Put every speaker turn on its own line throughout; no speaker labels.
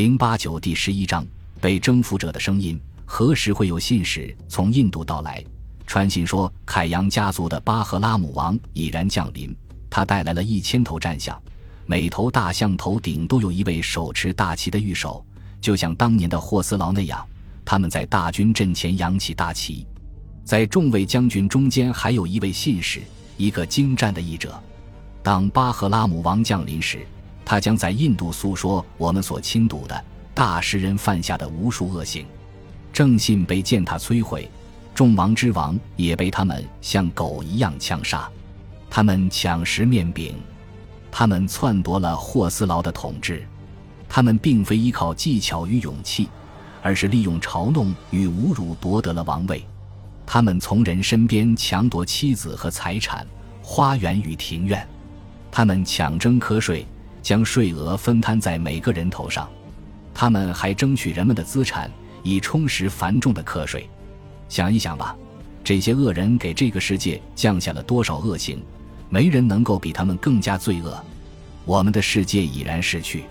零八九第十一章被征服者的声音。何时会有信使从印度到来？传信说，凯扬家族的巴赫拉姆王已然降临。他带来了一千头战象，每头大象头顶都有一位手持大旗的御手，就像当年的霍斯劳那样。他们在大军阵前扬起大旗。在众位将军中间，还有一位信使，一个精湛的译者。当巴赫拉姆王降临时，他将在印度诉说我们所亲睹的大食人犯下的无数恶行。正信被践踏摧毁，众王之王也被他们像狗一样枪杀。他们抢食面饼，他们篡夺了霍斯劳的统治。他们并非依靠技巧与勇气，而是利用嘲弄与侮辱夺得了王位。他们从人身边抢夺妻子和财产、花园与庭院。他们抢征瞌税，将税额分摊在每个人头上。他们还争取人们的资产。以充实繁重的课税，想一想吧，这些恶人给这个世界降下了多少恶行？没人能够比他们更加罪恶。我们的世界已然逝去，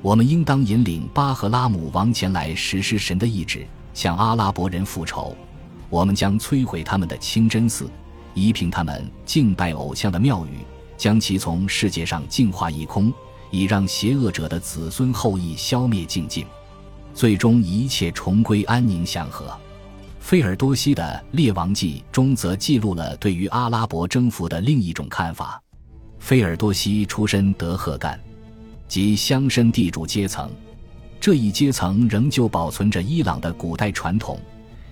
我们应当引领巴赫拉姆王前来实施神的意志，向阿拉伯人复仇。我们将摧毁他们的清真寺，夷平他们敬拜偶像的庙宇，将其从世界上净化一空，以让邪恶者的子孙后裔消灭净尽。最终一切重归安宁祥和。菲尔多西的《列王记》中则记录了对于阿拉伯征服的另一种看法。菲尔多西出身德赫干，即乡绅地主阶层，这一阶层仍旧保存着伊朗的古代传统，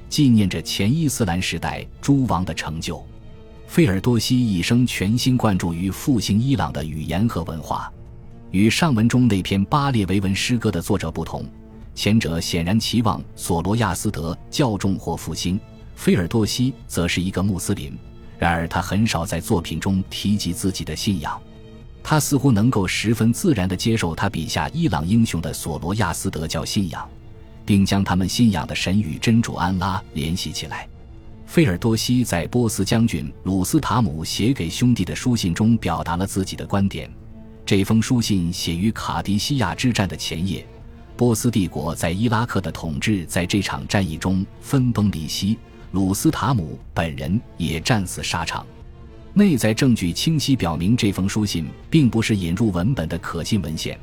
纪念着前伊斯兰时代诸王的成就。菲尔多西一生全心贯注于复兴伊朗的语言和文化，与上文中那篇巴列维文诗歌的作者不同。前者显然期望索罗亚斯德教众或复兴，菲尔多西则是一个穆斯林。然而他很少在作品中提及自己的信仰，他似乎能够十分自然地接受他笔下伊朗英雄的索罗亚斯德教信仰，并将他们信仰的神与真主安拉联系起来。菲尔多西在波斯将军鲁斯塔姆写给兄弟的书信中表达了自己的观点。这封书信写于卡迪西亚之战的前夜。波斯帝国在伊拉克的统治在这场战役中分崩离析，鲁斯塔姆本人也战死沙场。内在证据清晰表明，这封书信并不是引入文本的可信文献，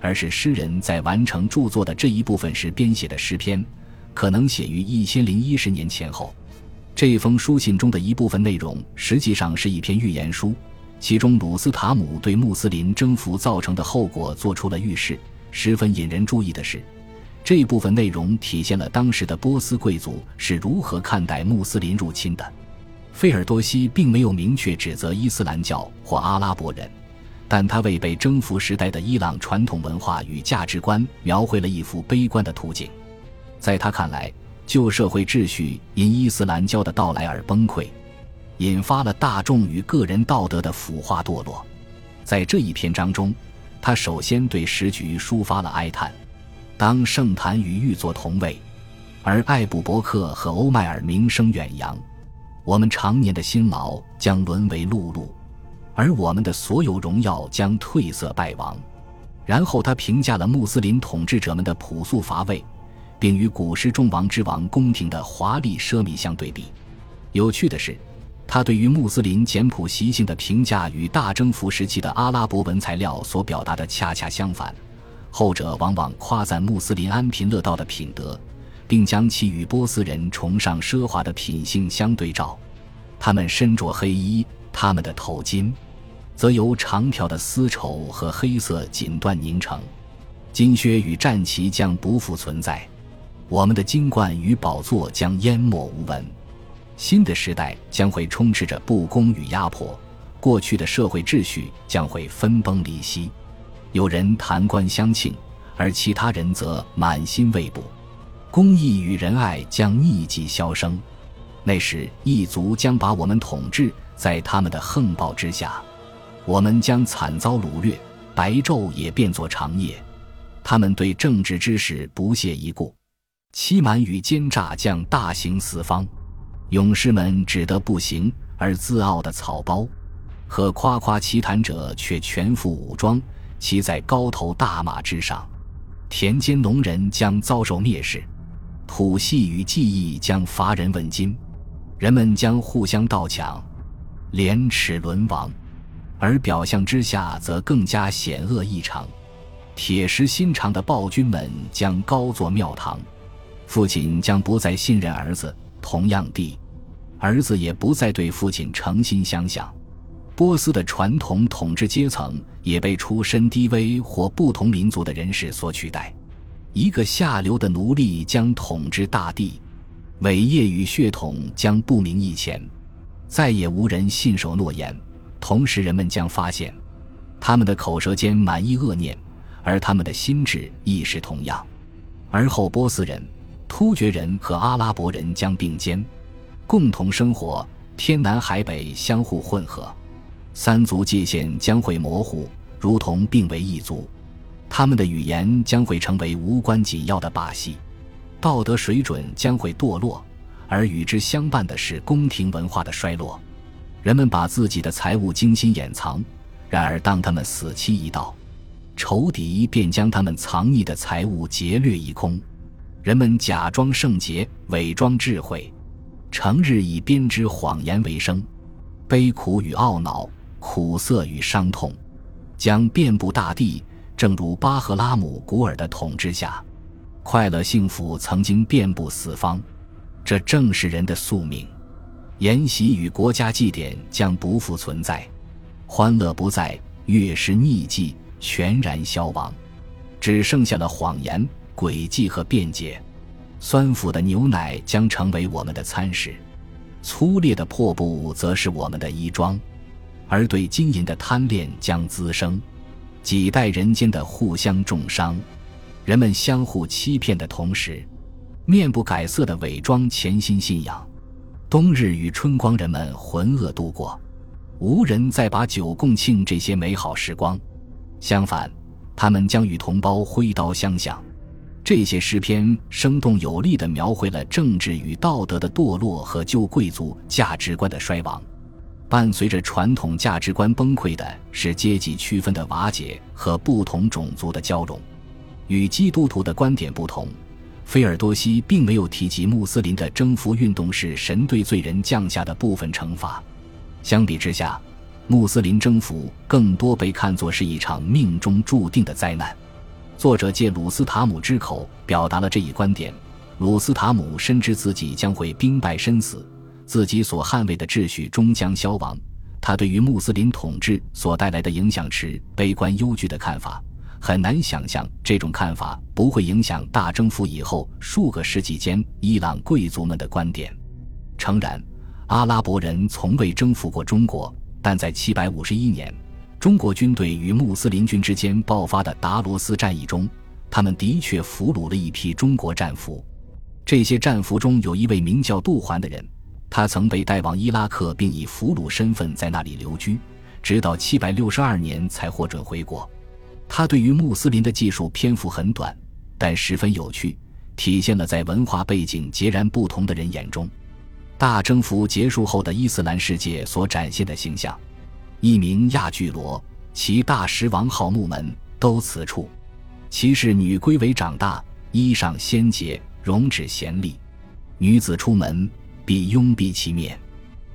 而是诗人在完成著作的这一部分时编写的诗篇，可能写于一千零一十年前后。这封书信中的一部分内容实际上是一篇预言书，其中鲁斯塔姆对穆斯林征服造成的后果做出了预示。十分引人注意的是，这部分内容体现了当时的波斯贵族是如何看待穆斯林入侵的。费尔多西并没有明确指责伊斯兰教或阿拉伯人，但他为被征服时代的伊朗传统文化与价值观描绘了一幅悲观的图景。在他看来，旧社会秩序因伊斯兰教的到来而崩溃，引发了大众与个人道德的腐化堕落。在这一篇章中。他首先对时局抒发了哀叹，当圣坛与玉座同位，而艾布伯克和欧迈尔名声远扬，我们常年的辛劳将沦为碌碌，而我们的所有荣耀将褪色败亡。然后他评价了穆斯林统治者们的朴素乏味，并与古时众王之王宫廷的华丽奢靡相对比。有趣的是。他对于穆斯林简朴习性的评价与大征服时期的阿拉伯文材料所表达的恰恰相反，后者往往夸赞穆斯林安贫乐道的品德，并将其与波斯人崇尚奢华的品性相对照。他们身着黑衣，他们的头巾则由长条的丝绸和黑色锦缎凝成，金靴与战旗将不复存在，我们的金冠与宝座将淹没无闻。新的时代将会充斥着不公与压迫，过去的社会秩序将会分崩离析。有人谈官相庆，而其他人则满心未卜。公义与仁爱将逆迹消声，那时异族将把我们统治在他们的横暴之下，我们将惨遭掳掠，白昼也变作长夜。他们对政治知识不屑一顾，欺瞒与奸诈将大行四方。勇士们只得步行，而自傲的草包和夸夸其谈者却全副武装，骑在高头大马之上。田间农人将遭受蔑视，土系与技艺将乏人问津，人们将互相盗抢，廉耻沦亡。而表象之下，则更加险恶异常。铁石心肠的暴君们将高坐庙堂，父亲将不再信任儿子，同样地，儿子也不再对父亲诚心相向。波斯的传统统治阶层也被出身低微或不同民族的人士所取代。一个下流的奴隶将统治大地，伟业与血统将不明一前，再也无人信守诺言。同时，人们将发现，他们的口舌间满溢恶念，而他们的心智亦是同样。而后，波斯人、突厥人和阿拉伯人将并肩，共同生活，天南海北相互混合，三族界限将会模糊，如同并为一族。他们的语言将会成为无关紧要的把戏，道德水准将会堕落，而与之相伴的是宫廷文化的衰落。人们把自己的财物精心掩藏，然而当他们死期一到，仇敌便将他们藏匿的财物劫掠一空。人们假装圣洁，伪装智慧，成日以编织谎言为生。悲苦与懊恼，苦涩与伤痛，将遍布大地。正如巴赫拉姆古尔的统治下，快乐幸福曾经遍布四方。这正是人的宿命。筵席与国家祭典将不复存在，欢乐不在，越是逆迹全然消亡，只剩下了谎言、诡计和辩解。酸腐的牛奶将成为我们的餐食，粗劣的破布则是我们的衣装，而对金银的贪恋将滋生，几代人间的互相重伤，人们相互欺骗的同时，面不改色的伪装潜心信仰。冬日与春光，人们浑噩度过，无人再把酒共庆这些美好时光。相反，他们将与同胞挥刀相向。这些诗篇生动有力地描绘了政治与道德的堕落和旧贵族价值观的衰亡。伴随着传统价值观崩溃的是阶级区分的瓦解和不同种族的交融。与基督徒的观点不同。菲尔多西并没有提及穆斯林的征服运动是神对罪人降下的部分惩罚。相比之下，穆斯林征服更多被看作是一场命中注定的灾难。作者借鲁斯塔姆之口表达了这一观点。鲁斯塔姆深知自己将会兵败身死，自己所捍卫的秩序终将消亡。他对于穆斯林统治所带来的影响持悲观忧惧的看法。很难想象这种看法不会影响大征服以后数个世纪间伊朗贵族们的观点。诚然，阿拉伯人从未征服过中国，但在751年，中国军队与穆斯林军之间爆发的达罗斯战役中，他们的确俘虏了一批中国战俘。这些战俘中有一位名叫杜环的人，他曾被带往伊拉克，并以俘虏身份在那里留居，直到762年才获准回国。他对于穆斯林的技术篇幅很短，但十分有趣，体现了在文化背景截然不同的人眼中，大征服结束后的伊斯兰世界所展现的形象。一名亚巨罗，其大食王号木门都此处。其是女归为长大，衣裳纤洁，容止贤丽。女子出门必拥蔽其面，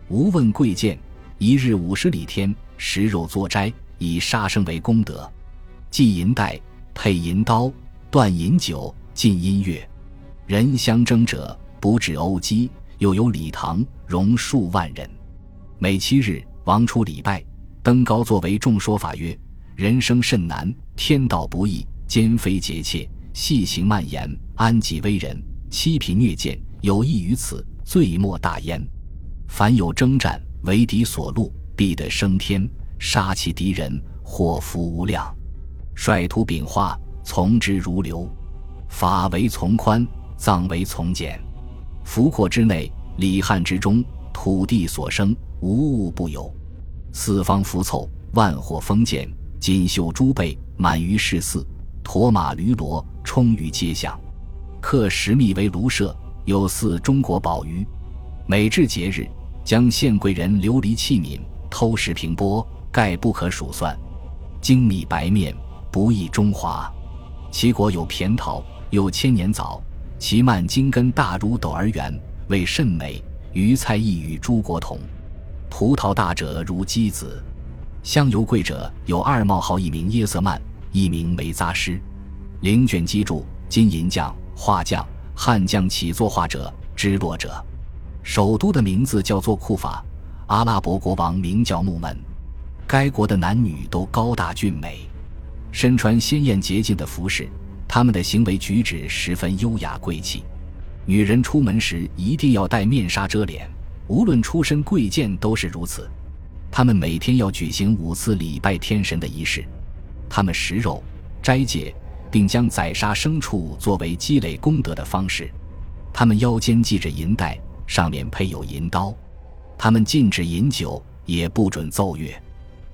无问贵贱。一日五十里天，食肉作斋，以杀生为功德。系银带，配银刀，断银酒，禁音乐。人相争者不止殴击，又有礼堂，容数万人。每七日，王出礼拜，登高作为众说法曰：人生甚难，天道不易，奸非节切，细行蔓延，安己危人，欺贫虐贱，有益于此，罪莫大焉。凡有征战，为敌所戮，必得升天；杀其敌人，祸福无量。率土秉化，从之如流。法为从宽，葬为从简。福阔之内，礼汉之中，土地所生，无物不有。四方福凑，万货丰建，锦绣珠贝满于市肆，驼马驴骡充于街巷。刻石密为庐舍，有似中国宝鱼。每至节日，将献贵人琉璃器皿，偷食平波，盖不可数算。精米白面。不易中华，齐国有扁桃，有千年枣，其蔓茎根大如斗儿圆，味甚美。鱼菜亦与诸国同。葡萄大者如鸡子，香油贵者有二冒号，一名耶瑟曼，一名梅扎师。灵卷机柱：金银匠、画匠、汉将起作画者，织落者。首都的名字叫做库法，阿拉伯国王名叫穆门。该国的男女都高大俊美。身穿鲜艳洁净的服饰，他们的行为举止十分优雅贵气。女人出门时一定要戴面纱遮脸，无论出身贵贱都是如此。他们每天要举行五次礼拜天神的仪式。他们食肉、斋戒，并将宰杀牲畜作为积累功德的方式。他们腰间系着银带，上面配有银刀。他们禁止饮酒，也不准奏乐。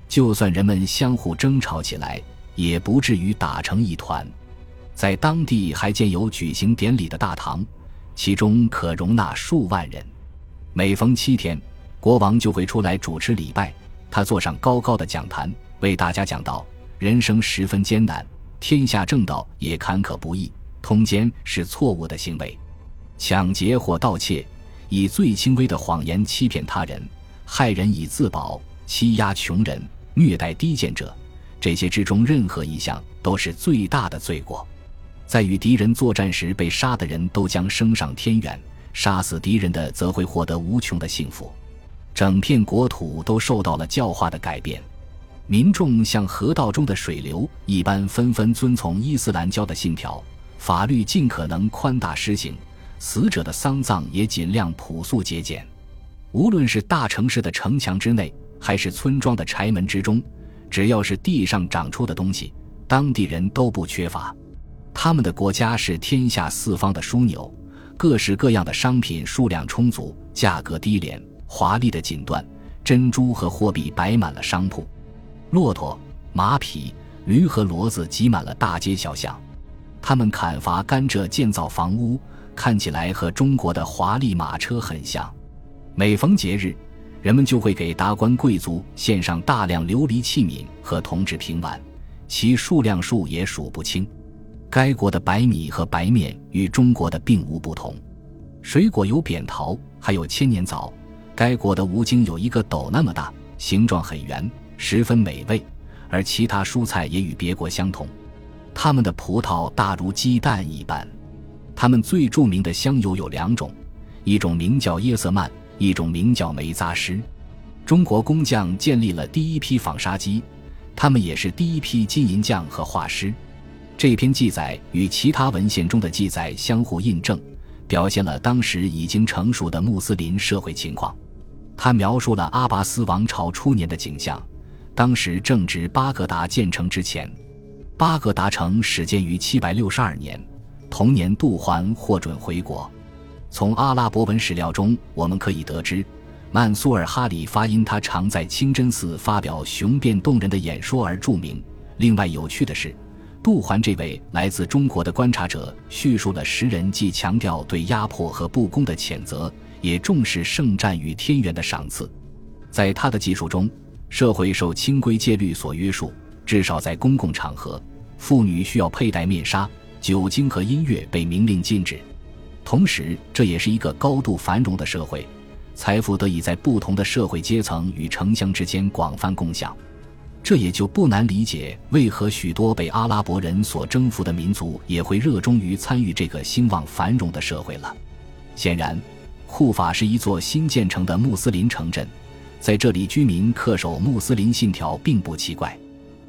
就算人们相互争吵起来。也不至于打成一团，在当地还建有举行典礼的大堂，其中可容纳数万人。每逢七天，国王就会出来主持礼拜。他坐上高高的讲坛，为大家讲道：人生十分艰难，天下正道也坎坷不易，通奸是错误的行为，抢劫或盗窃，以最轻微的谎言欺骗他人，害人以自保，欺压穷人，虐待低贱者。这些之中任何一项都是最大的罪过，在与敌人作战时被杀的人都将升上天元，杀死敌人的则会获得无穷的幸福。整片国土都受到了教化的改变，民众像河道中的水流一般，纷纷遵从伊斯兰教的信条，法律尽可能宽大施行，死者的丧葬也尽量朴素节俭。无论是大城市的城墙之内，还是村庄的柴门之中。只要是地上长出的东西，当地人都不缺乏。他们的国家是天下四方的枢纽，各式各样的商品数量充足，价格低廉，华丽的锦缎、珍珠和货币摆满了商铺，骆驼、马匹、驴和骡子挤满了大街小巷。他们砍伐甘蔗，建造房屋，看起来和中国的华丽马车很像。每逢节日。人们就会给达官贵族献上大量琉璃器皿和铜制瓶碗，其数量数也数不清。该国的白米和白面与中国的并无不同。水果有扁桃，还有千年枣。该国的无精有一个斗那么大，形状很圆，十分美味。而其他蔬菜也与别国相同。他们的葡萄大如鸡蛋一般。他们最著名的香油有两种，一种名叫耶瑟曼。一种名叫梅扎师，中国工匠建立了第一批纺纱机，他们也是第一批金银匠和画师。这篇记载与其他文献中的记载相互印证，表现了当时已经成熟的穆斯林社会情况。他描述了阿拔斯王朝初年的景象，当时正值巴格达建成之前。巴格达城始建于七百六十二年，同年杜环获准回国。从阿拉伯文史料中，我们可以得知，曼苏尔哈里发因他常在清真寺发表雄辩动人的演说而著名。另外有趣的是，杜环这位来自中国的观察者叙述了时人既强调对压迫和不公的谴责，也重视圣战与天元的赏赐。在他的记述中，社会受清规戒律所约束，至少在公共场合，妇女需要佩戴面纱，酒精和音乐被明令禁止。同时，这也是一个高度繁荣的社会，财富得以在不同的社会阶层与城乡之间广泛共享。这也就不难理解为何许多被阿拉伯人所征服的民族也会热衷于参与这个兴旺繁荣的社会了。显然，库法是一座新建成的穆斯林城镇，在这里居民恪守穆斯林信条并不奇怪。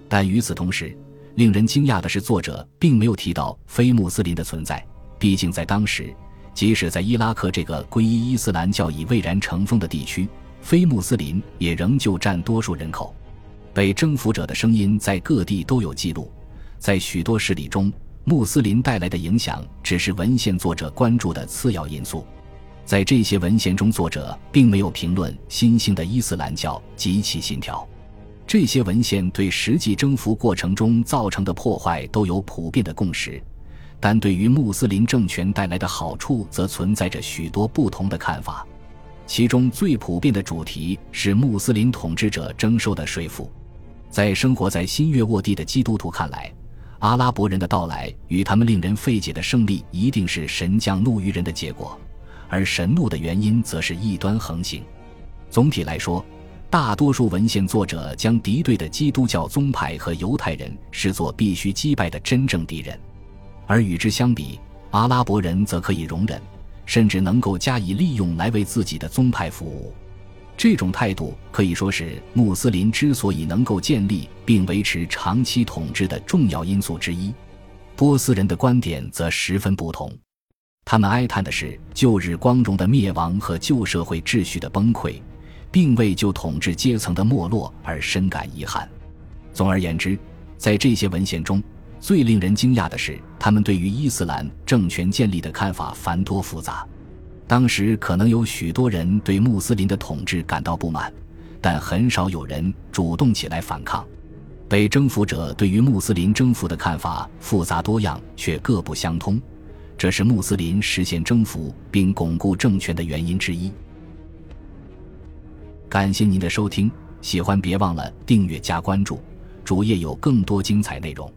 但与此同时，令人惊讶的是，作者并没有提到非穆斯林的存在。毕竟，在当时，即使在伊拉克这个皈依伊斯兰教已蔚然成风的地区，非穆斯林也仍旧占多数人口。被征服者的声音在各地都有记录，在许多事例中，穆斯林带来的影响只是文献作者关注的次要因素。在这些文献中，作者并没有评论新兴的伊斯兰教及其信条。这些文献对实际征服过程中造成的破坏都有普遍的共识。但对于穆斯林政权带来的好处，则存在着许多不同的看法。其中最普遍的主题是穆斯林统治者征收的税赋。在生活在新月沃地的基督徒看来，阿拉伯人的到来与他们令人费解的胜利，一定是神降怒于人的结果，而神怒的原因则是异端横行。总体来说，大多数文献作者将敌对的基督教宗派和犹太人视作必须击败的真正敌人，而与之相比，阿拉伯人则可以容忍，甚至能够加以利用来为自己的宗派服务。这种态度可以说是穆斯林之所以能够建立并维持长期统治的重要因素之一。波斯人的观点则十分不同，他们哀叹的是旧日光荣的灭亡和旧社会秩序的崩溃，并为旧统治阶层的没落而深感遗憾。总而言之，在这些文献中，最令人惊讶的是他们对于伊斯兰政权建立的看法繁多复杂。当时可能有许多人对穆斯林的统治感到不满，但很少有人主动起来反抗。被征服者对于穆斯林征服的看法复杂多样，却各不相通，这是穆斯林实现征服并巩固政权的原因之一。感谢您的收听，喜欢别忘了订阅加关注，主页有更多精彩内容。